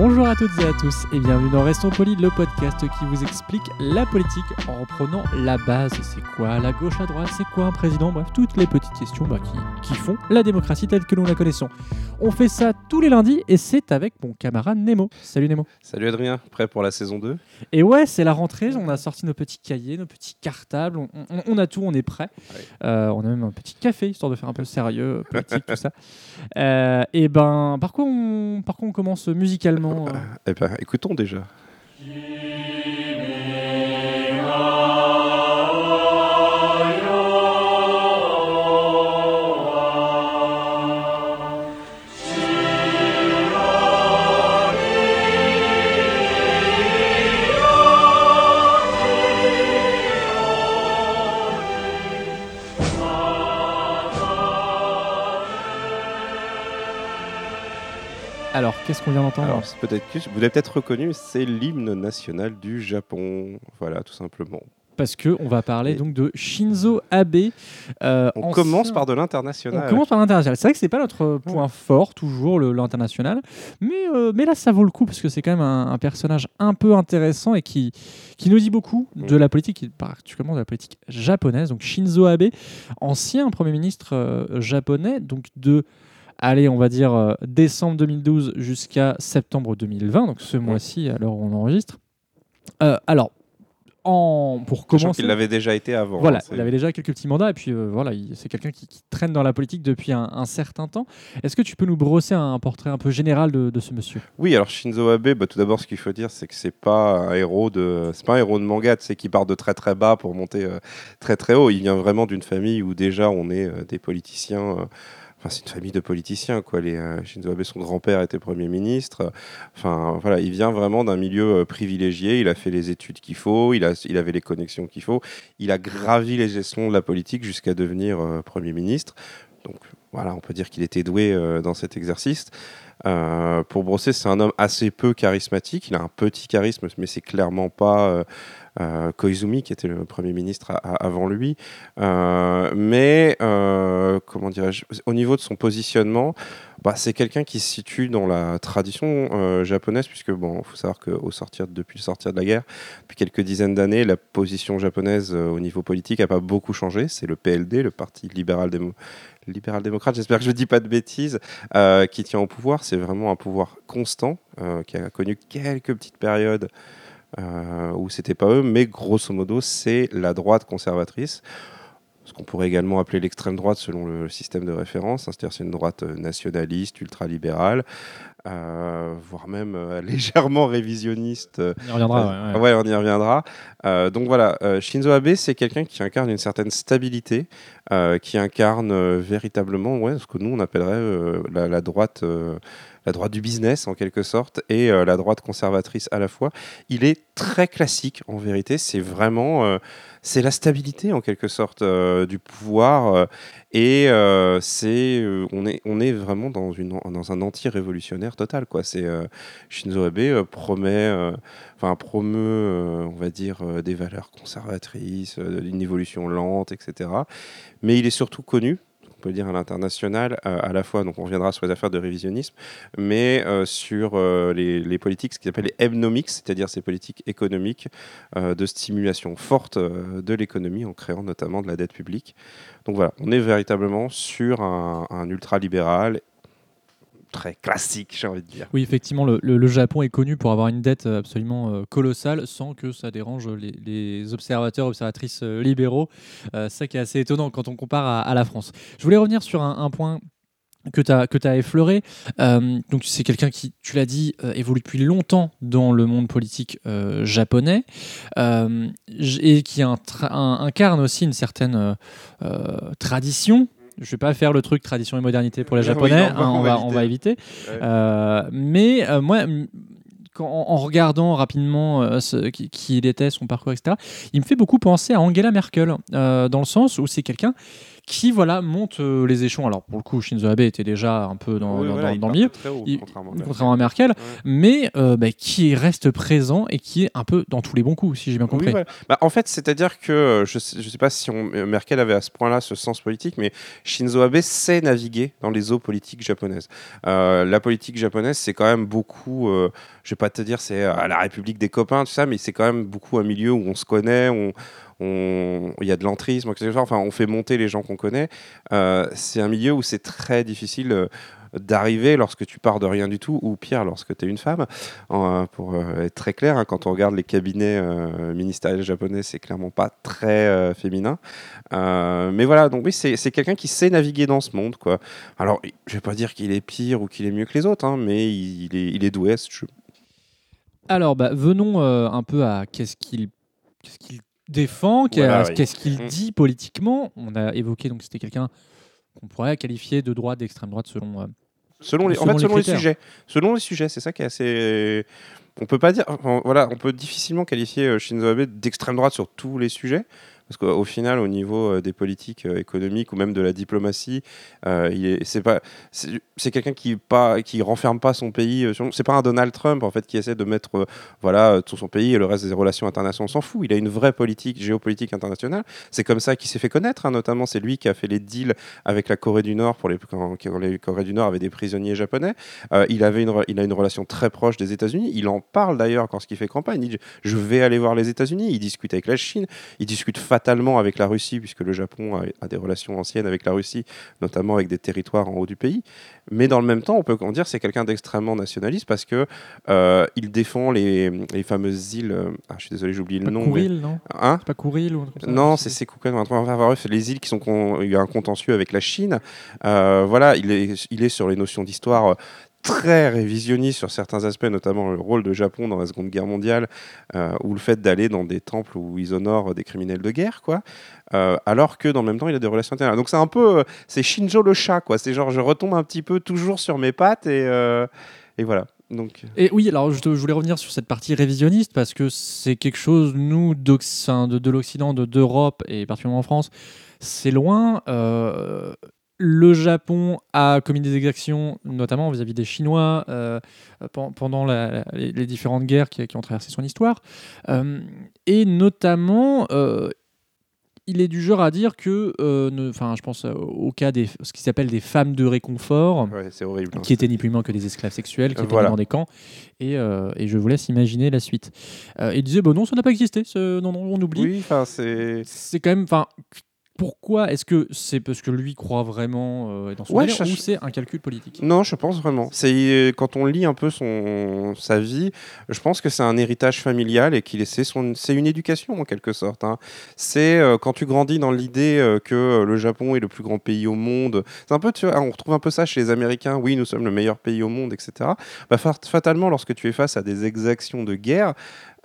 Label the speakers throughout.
Speaker 1: Bonjour à toutes et à tous et bienvenue dans Restons Polis, le podcast qui vous explique la politique en reprenant la base. C'est quoi la gauche à droite C'est quoi un président? Bref, toutes les petites questions bah, qui, qui font la démocratie telle que nous la connaissons. On fait ça tous les lundis et c'est avec mon camarade Nemo. Salut Nemo.
Speaker 2: Salut Adrien, prêt pour la saison 2
Speaker 1: Et ouais, c'est la rentrée, on a sorti nos petits cahiers, nos petits cartables, on, on- on a tout, on est prêt.
Speaker 2: Ouais.
Speaker 1: Euh, on a même un petit café, histoire de faire un peu sérieux, politique, tout ça. Euh, et ben, par quoi on, par quoi on commence musicalement? Euh
Speaker 2: Eh ben, écoutons déjà.
Speaker 1: Qu'on vient d'entendre
Speaker 2: peut-être que vous l'avez peut-être reconnu, c'est l'hymne national du Japon. Voilà, tout simplement.
Speaker 1: Parce que on va parler donc de Shinzo Abe. euh,
Speaker 2: On
Speaker 1: ancien-
Speaker 2: commence par de
Speaker 1: On
Speaker 2: l'international.
Speaker 1: commence par l'international. C'est vrai que c'est pas notre point fort toujours l'international, mais euh, mais là ça vaut le coup parce que c'est quand même un, un personnage un peu intéressant et qui qui nous dit beaucoup de
Speaker 2: Mm.
Speaker 1: la politique, particulièrement de la politique japonaise. Donc Shinzo Abe, ancien premier ministre euh, japonais, donc de allez, on va dire euh, décembre 2012 jusqu'à septembre 2020, donc ce mois-ci où on enregistre. Euh, alors, en, pour commencer,
Speaker 2: qu'il l'avait déjà été avant.
Speaker 1: voilà,
Speaker 2: hein,
Speaker 1: il avait déjà quelques petits mandats et puis euh, voilà, il- c'est quelqu'un qui, qui traîne dans la politique depuis un, un certain temps. Est-ce que tu peux nous brosser un, portrait un peu général de, de ce monsieur?
Speaker 2: Oui, alors Shinzo Abe, bah, tout d'abord, ce qu'il faut dire, c'est que c'est pas un héros de, c'est pas un héros de manga, c'est qui part de très très bas pour monter euh, très très haut. Il vient vraiment d'une famille où déjà on est euh, des politiciens. Enfin, c'est une famille de politiciens, quoi. Euh, Shinzo Abe, son grand-père était Premier ministre. Enfin, voilà, il vient vraiment d'un milieu euh, privilégié. Il a fait les études qu'il faut, il, a, il avait les connexions qu'il faut. Il a gravi les échelons de la politique jusqu'à devenir euh, Premier ministre. Donc, voilà, on peut dire qu'il était doué dans cet exercice. Euh, pour brosser, c'est un homme assez peu charismatique. Il a un petit charisme, mais c'est clairement pas euh, euh, Koizumi qui était le premier ministre avant lui. Mais comment dirais-je Au niveau de son positionnement, bah, c'est quelqu'un qui se situe dans la tradition japonaise, puisque bon, faut savoir qu'au sortir depuis le sortir de la guerre, depuis quelques dizaines d'années, la position japonaise au niveau politique n'a pas beaucoup changé. C'est le PLD, le Parti libéral démo- libéral démocrate. J'espère que je ne dis pas de bêtises qui tient au pouvoir. C'est vraiment un pouvoir constant euh, qui a connu quelques petites périodes euh, où c'était pas eux, mais grosso modo, c'est la droite conservatrice. Ce qu'on pourrait également appeler l'extrême droite selon le système de référence, hein, c'est-à-dire c'est une droite euh, nationaliste, ultralibérale, euh, voire même euh, légèrement révisionniste. euh,
Speaker 1: On y reviendra. ouais, ouais.
Speaker 2: ouais, on y reviendra. Euh, donc voilà, Shinzo Abe, c'est quelqu'un qui incarne une certaine stabilité, qui incarne véritablement ouais, ce que nous on appellerait la, la droite, la droite du business en quelque sorte, et euh, la droite conservatrice à la fois. Il est très classique en vérité. C'est vraiment, euh, c'est la stabilité en quelque sorte euh, du pouvoir, et c'est, on est, on est vraiment dans une, dans un anti-révolutionnaire total quoi. C'est Shinzo Abe promet. enfin promeut, on va dire, des valeurs conservatrices, une évolution lente, etc. Mais il est surtout connu, on peut dire à l'international, euh, à la fois, donc on reviendra sur les affaires de révisionnisme, mais euh, sur euh, les, politiques, ce qu'ils appellent les hebnomics, c'est-à-dire ces politiques économiques de stimulation forte de l'économie en créant notamment de la dette publique. Donc voilà, on est véritablement sur un, un ultralibéral très classique, j'ai envie de dire.
Speaker 1: Oui, effectivement, le, Japon est connu pour avoir une dette absolument euh, colossale sans que ça dérange les, observateurs, observatrices euh, libéraux. Euh, ça qui est assez étonnant quand on compare à, la France. Je voulais revenir sur un, point que tu as, as effleuré. Euh, donc, c'est quelqu'un qui, tu l'as dit, euh, évolue depuis longtemps dans le monde politique euh, japonais euh, et qui incarne aussi une certaine euh, euh, tradition Je vais pas faire le truc tradition et modernité pour les
Speaker 2: Oui,
Speaker 1: Japonais,
Speaker 2: non,
Speaker 1: hein, on,
Speaker 2: on
Speaker 1: va,
Speaker 2: va
Speaker 1: on va éviter.
Speaker 2: Ouais.
Speaker 1: Euh, mais euh, moi, en, en regardant rapidement euh, ce- qui, qui il était, son parcours, etc., il me fait beaucoup penser à Angela Merkel, euh, dans le sens où c'est quelqu'un qui voilà monte euh, les échelons. Alors pour le coup, Shinzo Abe était déjà un peu dans,
Speaker 2: Oui,
Speaker 1: dans-
Speaker 2: voilà,
Speaker 1: dans- dans milieu.
Speaker 2: très haut,
Speaker 1: Il-
Speaker 2: contrairement à
Speaker 1: Contrairement à Merkel,
Speaker 2: Ouais.
Speaker 1: mais euh, bah, qui reste présent et qui est un peu dans tous les bons coups, si j'ai bien compris.
Speaker 2: Oui, voilà. Bah, en fait, c'est-à-dire que euh, je sais, je sais pas si on- Merkel avait à ce point-là ce sens politique, mais Shinzo Abe sait naviguer dans les eaux politiques japonaises. Euh, la politique japonaise, c'est quand même beaucoup, euh, je vais pas te dire c'est euh, la République des copains, tout ça, mais c'est quand même beaucoup un milieu où on se connaît, on on- il y a de l'entrisme. Enfin, on fait monter les gens qu'on connaît. Euh, c'est un milieu où c'est très difficile euh, d'arriver lorsque tu pars de rien du tout, ou pire, lorsque tu es une femme. Euh, pour être très clair, hein, quand on regarde les cabinets ministériels japonais, c'est clairement pas très féminin. Mais voilà, donc oui, c'est quelqu'un qui sait naviguer dans ce monde. Quoi. Alors, je vais pas dire qu'il est pire ou qu'il est mieux que les autres, hein, mais il, est, il est doué. à ce jeu.
Speaker 1: Alors, bah, venons un peu à qu'est-ce qu'il qu'est-ce qu'il défend,
Speaker 2: Voilà, oui.
Speaker 1: qu'est-ce qu'il
Speaker 2: Mm.
Speaker 1: dit politiquement. On a évoqué, donc c'était quelqu'un qu'on pourrait qualifier de droite, d'extrême droite selon. euh,
Speaker 2: Selon les, en
Speaker 1: Selon
Speaker 2: fait,
Speaker 1: les
Speaker 2: selon les,
Speaker 1: critères.
Speaker 2: sujets. Selon les sujets, c'est ça qui est assez. On peut pas dire. enfin, voilà, on peut difficilement qualifier euh, Shinzo Abe d'extrême droite sur tous les sujets. Parce qu'au final, au niveau euh, des politiques euh, économiques ou même de la diplomatie, euh, c'est pas, c'est, quelqu'un qui pas, qui renferme pas son pays. c'est pas un Donald Trump en fait qui essaie de mettre, voilà, tout son pays et le reste des relations internationales. On s'en fout. Il a une vraie politique géopolitique internationale. C'est comme ça qu'il s'est fait connaître. hein, notamment, c'est lui qui a fait les deals avec la Corée du Nord pour les quand, les Corée du Nord avaient des prisonniers japonais. Il avait il a une relation très proche des États-Unis. Il en parle d'ailleurs quand il fait campagne. Il dit je vais aller voir les États-Unis. Il discute avec la Chine. Il discute fatalement avec la Russie puisque le Japon a, a des relations anciennes avec la Russie, notamment avec des territoires en haut du pays. Mais dans le même temps, on peut en dire c'est quelqu'un d'extrêmement nationaliste parce que euh, il défend les, les fameuses îles. euh, ah, je suis désolé, j'ai oublié le nom. mais-
Speaker 1: Kouril, non
Speaker 2: Hein
Speaker 1: C'est pas Kouril ou
Speaker 2: non, c'est c'est. Enfin, bref, les îles qui sont con- il y a un contentieux avec la Chine. Euh, voilà, il est, il est sur les notions d'histoire euh, très révisionniste sur certains aspects, notamment le rôle de Japon dans la Seconde Guerre mondiale, euh, ou le fait d'aller dans des temples où ils honorent des criminels de guerre, quoi. Euh, alors que dans le même temps, il a des relations internationales. Donc c'est un peu, euh, c'est Shinjo le chat, quoi. C'est genre, je retombe un petit peu toujours sur mes pattes et, et voilà. Donc,
Speaker 1: Et oui, alors je, voulais revenir sur cette partie révisionniste parce que c'est quelque chose, nous, de, de l'Occident, de- d'Europe et particulièrement en France, c'est loin. Le Japon a commis des exactions, notamment vis-à-vis des Chinois, euh, pen- pendant la- les, les différentes guerres qui, qui ont traversé son histoire. Euh, et notamment, euh, il est du genre à dire que, enfin, je pense au cas des ce qui s'appelle des femmes de réconfort,
Speaker 2: ouais, c'est horrible. hein.
Speaker 1: qui étaient ni plus ni moins que des esclaves sexuels, qui étaient
Speaker 2: Voilà.
Speaker 1: dans des camps. Et, et je vous laisse imaginer la suite. Il disait, bon non, ça n'a pas existé, ce- non, non, on oublie.
Speaker 2: Oui, enfin, c'est.
Speaker 1: C'est quand même, enfin, pourquoi Est-ce que c'est parce que lui croit vraiment euh, dans son
Speaker 2: Ouais,
Speaker 1: délire,
Speaker 2: je-
Speaker 1: ou c'est un calcul politique?
Speaker 2: Non, je pense vraiment. C'est euh, quand on lit un peu son sa vie, je pense que c'est un héritage familial et qu'il c'est son c'est une éducation en quelque sorte. hein. C'est euh, quand tu grandis dans l'idée euh, que le Japon est le plus grand pays au monde. C'est un peu tu vois, on retrouve un peu ça chez les Américains. Oui, nous sommes le meilleur pays au monde, etc. Bah, fat- fatalement, lorsque tu es face à des exactions de guerre,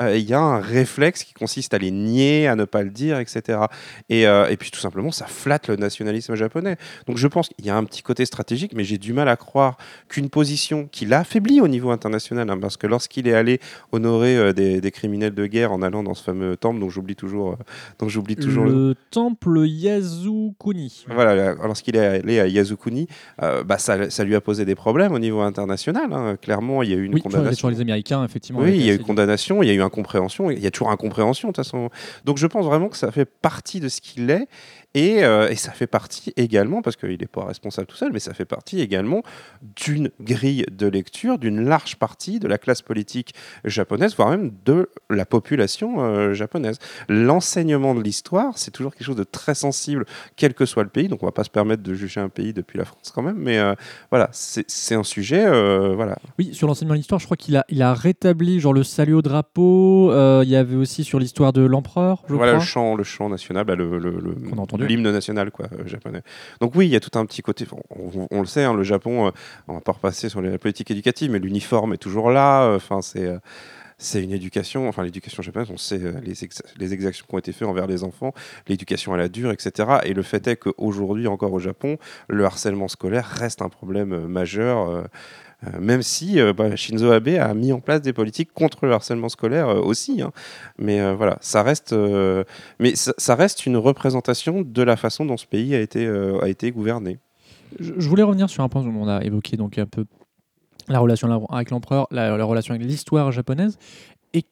Speaker 2: il y a un réflexe qui consiste à les nier, à ne pas le dire, etc. Et, euh, et puis tout simplement, ça flatte le nationalisme japonais. Donc je pense qu'il y a un petit côté stratégique, mais j'ai du mal à croire qu'une position qui l'affaiblit au niveau international, hein, parce que lorsqu'il est allé honorer euh, des, des criminels de guerre en allant dans ce fameux temple, dont j'oublie toujours, euh, dont j'oublie toujours le.
Speaker 1: Le temple Yasukuni.
Speaker 2: Voilà, lorsqu'il est allé à Yasukuni, euh, bah, ça, ça lui a posé des problèmes au niveau international. hein. Clairement, il y a eu une
Speaker 1: Oui,
Speaker 2: condamnation.
Speaker 1: sur les Américains, effectivement.
Speaker 2: Oui, il y a eu condamnation, il y a incompréhension, il y a toujours incompréhension de toute façon. Donc je pense vraiment que ça fait partie de ce qu'il est et, euh, et ça fait partie également, parce qu'il n'est pas responsable tout seul, mais ça fait partie également d'une grille de lecture d'une large partie de la classe politique japonaise, voire même de la population euh, japonaise. L'enseignement de l'histoire, c'est toujours quelque chose de très sensible, quel que soit le pays. Donc on va pas se permettre de juger un pays depuis la France quand même, mais euh, voilà, c'est un sujet, voilà.
Speaker 1: Oui, sur l'enseignement de l'histoire, je crois qu'il a, il a rétabli genre le salut au drapeau. il y avait aussi sur l'histoire de l'empereur, je
Speaker 2: voilà le
Speaker 1: crois.
Speaker 2: chant, le chant national, bah, le, le- le-
Speaker 1: Qu'on a entendu.
Speaker 2: L'hymne national quoi, euh, japonais. Donc oui, il y a tout un petit côté. On, on- on le sait, hein, le Japon, euh, on va pas repasser sur la politique éducative, mais l'uniforme est toujours là. euh, Enfin, c'est c'est une éducation, enfin l'éducation japonaise, on sait euh, les, les exactions qui ont été faites envers les enfants, l'éducation à la dure, etc. Et le fait est qu'aujourd'hui, encore au Japon, le harcèlement scolaire reste un problème euh, majeur. euh, même si bah, Shinzo Abe a mis en place des politiques contre le harcèlement scolaire aussi, hein. mais voilà, ça reste, mais ça, reste une représentation de la façon dont ce pays a été, a été gouverné.
Speaker 1: Je, voulais revenir sur un point où on a évoqué donc un peu la relation avec l'empereur, la, la relation avec l'histoire japonaise et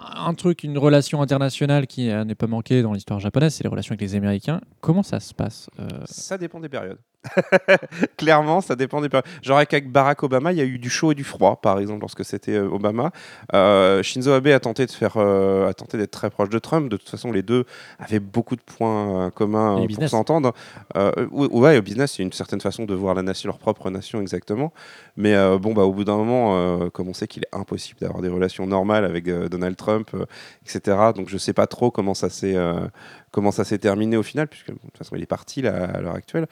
Speaker 1: un truc, une relation internationale qui euh, n'est pas manquée dans l'histoire japonaise, c'est les relations avec les Américains. Comment ça se passe euh,
Speaker 2: Ça dépend des périodes. Clairement, ça dépend des périodes. Genre avec Barack Obama, il y a eu du chaud et du froid, par exemple, lorsque c'était euh, Obama. Euh, Shinzo Abe a tenté de faire, euh, a tenté d'être très proche de Trump. De toute façon, les deux avaient beaucoup de points euh, communs pour s'entendre. Ou- ouais, au business, c'est une certaine façon de voir la nation, leur propre nation, exactement. Mais bon, bah, au bout d'un moment, comme on sait qu'il est impossible d'avoir des relations normales avec Donald Trump, etc. Donc, je sais pas trop comment ça s'est comment ça s'est terminé au final, puisque de toute façon, il est parti là, à l'heure actuelle.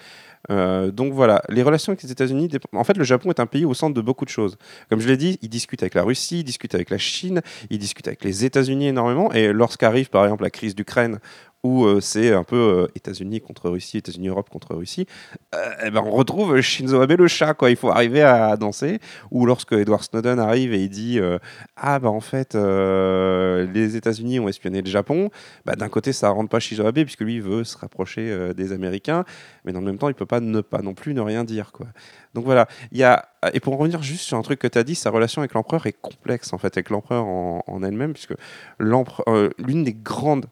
Speaker 2: Euh, donc voilà, les relations avec les États-Unis, en fait, le Japon est un pays au centre de beaucoup de choses. Comme je l'ai dit, il discute avec la Russie, il discute avec la Chine, il discute avec les États-Unis énormément. Et lorsqu'arrive, par exemple, la crise d'Ukraine, où euh, c'est un peu euh, États-Unis contre Russie, États-Unis Europe contre Russie, euh, eh ben, on retrouve Shinzo Abe le chat, quoi. Il faut arriver à, danser. Ou lorsque Edward Snowden arrive et il dit ah bah en fait les États-Unis ont espionné le Japon, bah, d'un côté ça rend pas Shinzo Abe puisque lui veut se rapprocher des Américains, mais dans le même temps il peut pas ne pas non plus ne rien dire quoi. Donc voilà, il y a et pour en revenir juste sur un truc que tu as dit, sa relation avec l'empereur est complexe en fait avec l'empereur en, elle-même puisque euh, l'une des grandes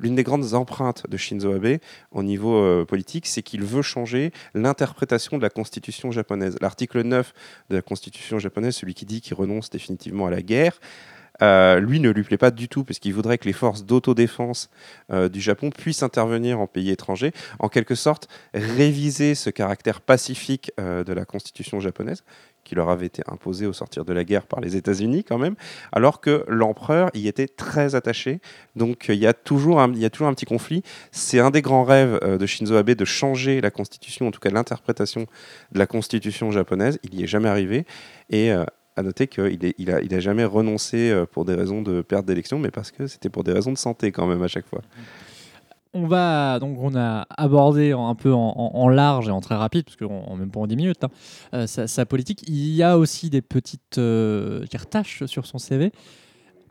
Speaker 2: l'une des grandes empreintes de Shinzo Abe au niveau euh, politique, c'est qu'il veut changer l'interprétation de la constitution japonaise. L'article 9 de la constitution japonaise, celui qui dit qu'il renonce définitivement à la guerre, euh, lui ne lui plaît pas du tout parce qu'il voudrait que les forces d'autodéfense euh, du Japon puissent intervenir en pays étrangers, en quelque sorte réviser ce caractère pacifique euh, de la constitution japonaise qui leur avait été imposé au sortir de la guerre par les États-Unis quand même, alors que l'empereur y était très attaché. Donc il y a toujours un, il y a toujours un petit conflit. C'est un des grands rêves de Shinzo Abe de changer la constitution, en tout cas l'interprétation de la constitution japonaise. Il n'y est jamais arrivé et à noter qu'il il a, il a jamais renoncé euh, pour des raisons de perte d'élection, mais parce que c'était pour des raisons de santé quand même à chaque fois.
Speaker 1: On va donc on a abordé un peu en, en- en large et en très rapide parce qu'en en même pas en 10 minutes hein, euh, sa, sa politique. Il y a aussi des petites euh, tâches sur son CV.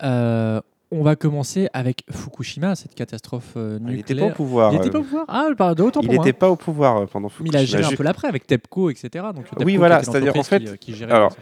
Speaker 1: Euh, on va commencer avec Fukushima, cette catastrophe
Speaker 2: Il
Speaker 1: nucléaire.
Speaker 2: n'était pas au pouvoir.
Speaker 1: Il n'était
Speaker 2: euh,
Speaker 1: pas au pouvoir? Ah, pardon, autant
Speaker 2: il
Speaker 1: pour moi.
Speaker 2: n'était pas au pouvoir pendant
Speaker 1: Mais il a
Speaker 2: Fukushima.
Speaker 1: géré un peu l'après avec TEPCO, etc. Donc, TEPCO, qui
Speaker 2: voilà, c'est-à-dire, en fait,
Speaker 1: qui, qui gérait
Speaker 2: alors.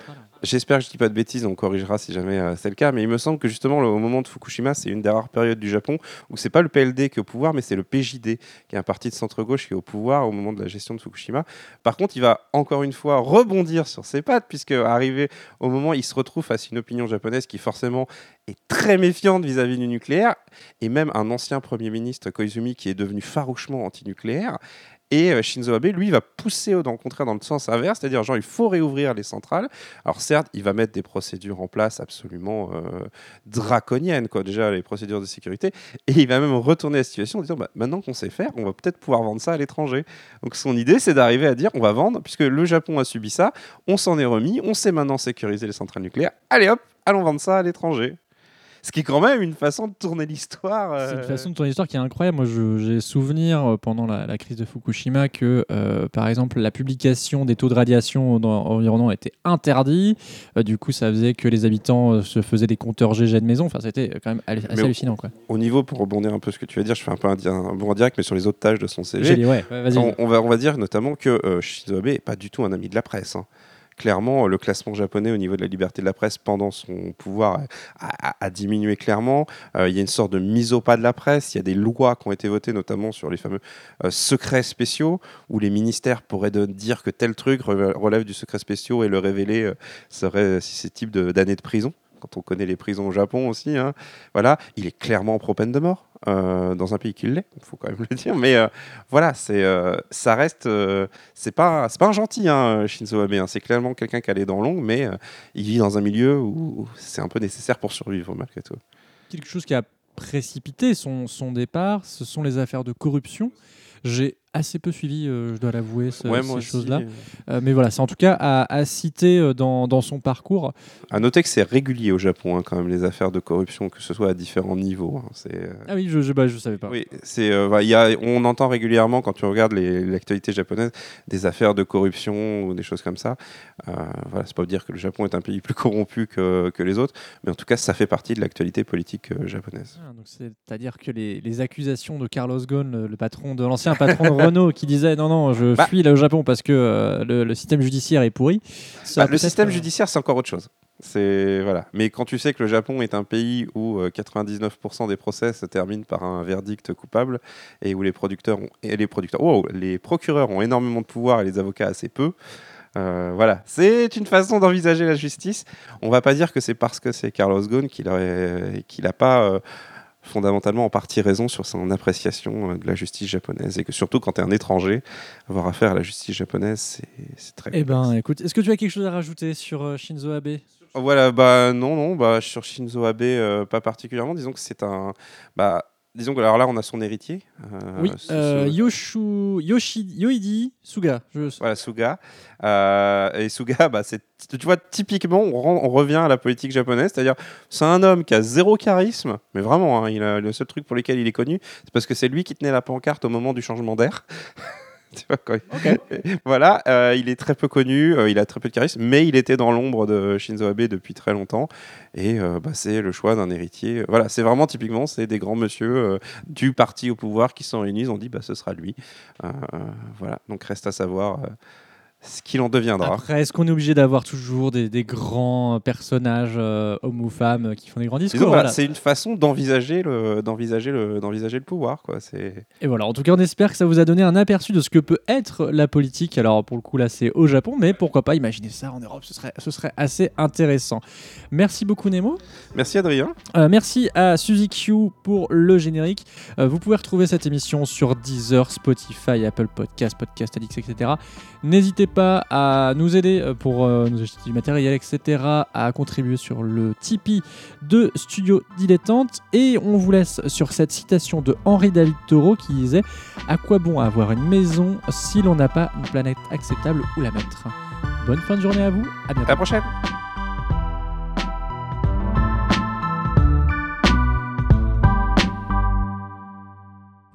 Speaker 2: J'espère que je dis pas de bêtises, on corrigera si jamais euh, c'est le cas, mais il me semble que justement au moment de Fukushima, c'est une des rares périodes du Japon où c'est pas le PLD qui est au pouvoir, mais c'est le PJD, qui est un parti de centre-gauche qui est au pouvoir au moment de la gestion de Fukushima. Par contre, il va encore une fois rebondir sur ses pattes, puisque arrivé au moment il se retrouve face à une opinion japonaise qui forcément est très méfiante vis-à-vis du nucléaire, et même un ancien Premier ministre, Koizumi, qui est devenu farouchement anti-nucléaire. Et euh, Shinzo Abe, lui, va pousser au contraire dans le sens inverse, c'est-à-dire genre il faut réouvrir les centrales. Alors certes, il va mettre des procédures en place absolument euh, draconiennes, quoi, déjà les procédures de sécurité, et il va même retourner la situation en disant bah, maintenant qu'on sait faire, on va peut-être pouvoir vendre ça à l'étranger. Donc son idée, c'est d'arriver à dire on va vendre, puisque le Japon a subi ça, on s'en est remis, on sait maintenant sécuriser les centrales nucléaires, allez hop, allons vendre ça à l'étranger. Ce qui est quand même une façon de tourner l'histoire.
Speaker 1: C'est une
Speaker 2: euh,
Speaker 1: façon de ton histoire qui est incroyable. Moi, j'ai souvenir euh, pendant la, la crise de Fukushima que, euh, par exemple, la publication des taux de radiation dans environnant était interdit. Euh, du coup, ça faisait que les habitants se faisaient des compteurs GG de maison. Enfin, c'était quand même assez
Speaker 2: Mais-
Speaker 1: hallucinant, quoi.
Speaker 2: Au niveau, pour rebondir un peu ce que tu vas dire, je fais un peu un, un bon direct, mais sur les autres tâches de son CV.
Speaker 1: J'ai dit, ouais, ouais, vas-y.
Speaker 2: On, on va, on va dire notamment que euh, Shinzo Abe n'est pas du tout un ami de la presse. hein. Clairement, le classement japonais au niveau de la liberté de la presse pendant son pouvoir a, diminué clairement. Euh, il y a une sorte de mise au pas de la presse. Il y a des lois qui ont été votées, notamment sur les fameux euh, secrets spéciaux, où les ministères pourraient dire que tel truc relève du secret spéciaux et le révéler euh, serait susceptible de- d'années de prison. Quand on connaît les prisons au Japon aussi, hein. voilà, il est clairement pro peine de mort euh, dans un pays qui l'est, il faut quand même le dire. Mais euh, voilà, c'est, euh, ça reste, c'est pas, pas un gentil, hein, Shinzo Abe. hein. C'est clairement quelqu'un qui a les dents longues, mais il vit dans un milieu où c'est un peu nécessaire pour survivre malgré tout.
Speaker 1: quelque chose qui a précipité son, son départ, ce sont les affaires de corruption. J'ai assez peu suivi, euh, je dois l'avouer, ce-
Speaker 2: Ouais,
Speaker 1: ces choses-là. Euh, mais voilà, c'est en tout cas à, à citer euh, dans, dans son parcours.
Speaker 2: À noter que c'est régulier au Japon, hein, quand même, les affaires de corruption, que ce soit à différents niveaux. hein. C'est, euh,
Speaker 1: Ah oui, je je, bah, savais pas.
Speaker 2: Oui, c'est, euh, il y a, on entend régulièrement quand tu regardes l'actualité japonaise des affaires de corruption ou des choses comme ça. Euh, voilà, c'est pas dire que le Japon est un pays plus corrompu que, que les autres, mais en tout cas, ça fait partie de l'actualité politique euh, japonaise.
Speaker 1: Ah, donc C'est-à-dire que les, les accusations de Carlos Ghosn, le patron de l'ancien patron de Renault, qui disait non non, je
Speaker 2: Bah.
Speaker 1: fuis là au Japon parce que euh, le, le système judiciaire est pourri.
Speaker 2: Bah, le système
Speaker 1: euh,
Speaker 2: judiciaire, c'est encore autre chose. C'est voilà. Mais quand tu sais que le Japon est un pays où euh, 99% des procès se terminent par un verdict coupable et où les producteurs ont, et les producteurs, wow, les procureurs ont énormément de pouvoir et les avocats assez peu. euh, voilà, c'est une façon d'envisager la justice. On va pas dire que c'est parce que c'est Carlos Ghosn qu'il n'a pas euh, fondamentalement en partie raison sur son appréciation euh, de la justice japonaise. Et que surtout quand tu es un étranger, avoir affaire à la justice japonaise, c'est très
Speaker 1: Eh ben, écoute, est-ce que tu as quelque chose à rajouter sur euh, Shinzo Abe?
Speaker 2: Voilà, bah non, non, bah sur Shinzo Abe, euh, pas particulièrement. Disons que c'est un, bah, disons que alors là, on a son héritier. euh,
Speaker 1: Oui,
Speaker 2: ce-
Speaker 1: euh, Yoshu, Yoshi, Yoidi Suga. Je...
Speaker 2: voilà, Suga. Euh, et Suga, bah, c'est, tu vois, typiquement, on, revient à la politique japonaise, c'est-à-dire, c'est un homme qui a zéro charisme, mais vraiment, hein, il a, le seul truc pour lequel il est connu, c'est parce que c'est lui qui tenait la pancarte au moment du changement d'air. Voilà, euh, il est très peu connu, euh, il a très peu de charisme, mais il était dans l'ombre de Shinzo Abe depuis très longtemps, et euh, bah, c'est le choix d'un héritier. Voilà, c'est vraiment typiquement, c'est des grands monsieur du parti au pouvoir qui sont réunis, ont dit, bah, ce sera lui. Voilà, donc reste à savoir ce qu'il en deviendra.
Speaker 1: Après, est-ce qu'on est obligé d'avoir toujours des, des grands personnages, euh, hommes ou femmes, euh, qui font des grands discours voilà.
Speaker 2: C'est une façon d'envisager le, d'envisager le, d'envisager le pouvoir, quoi. C'est
Speaker 1: Et voilà, en tout cas, on espère que ça vous a donné un aperçu de ce que peut être la politique. Alors, pour le coup, là, c'est au Japon, mais pourquoi pas imaginer ça en Europe, ce serait, ce serait assez intéressant. Merci beaucoup, Nemo.
Speaker 2: Merci Adrien.
Speaker 1: Euh, merci à Suzy Q pour le générique. Euh, vous pouvez retrouver cette émission sur Deezer, Spotify, Apple Podcast, Podcast Addict, etc. N'hésitez pas à nous aider euh, pour euh, nous acheter du matériel, etc. À contribuer sur le Tipeee de Studio Dilettante. Et on vous laisse sur cette citation de Henri David Thoreau qui disait À quoi bon avoir une maison si l'on n'a pas une planète acceptable où la mettre? Bonne fin de journée à vous. À bientôt.
Speaker 2: À la prochaine.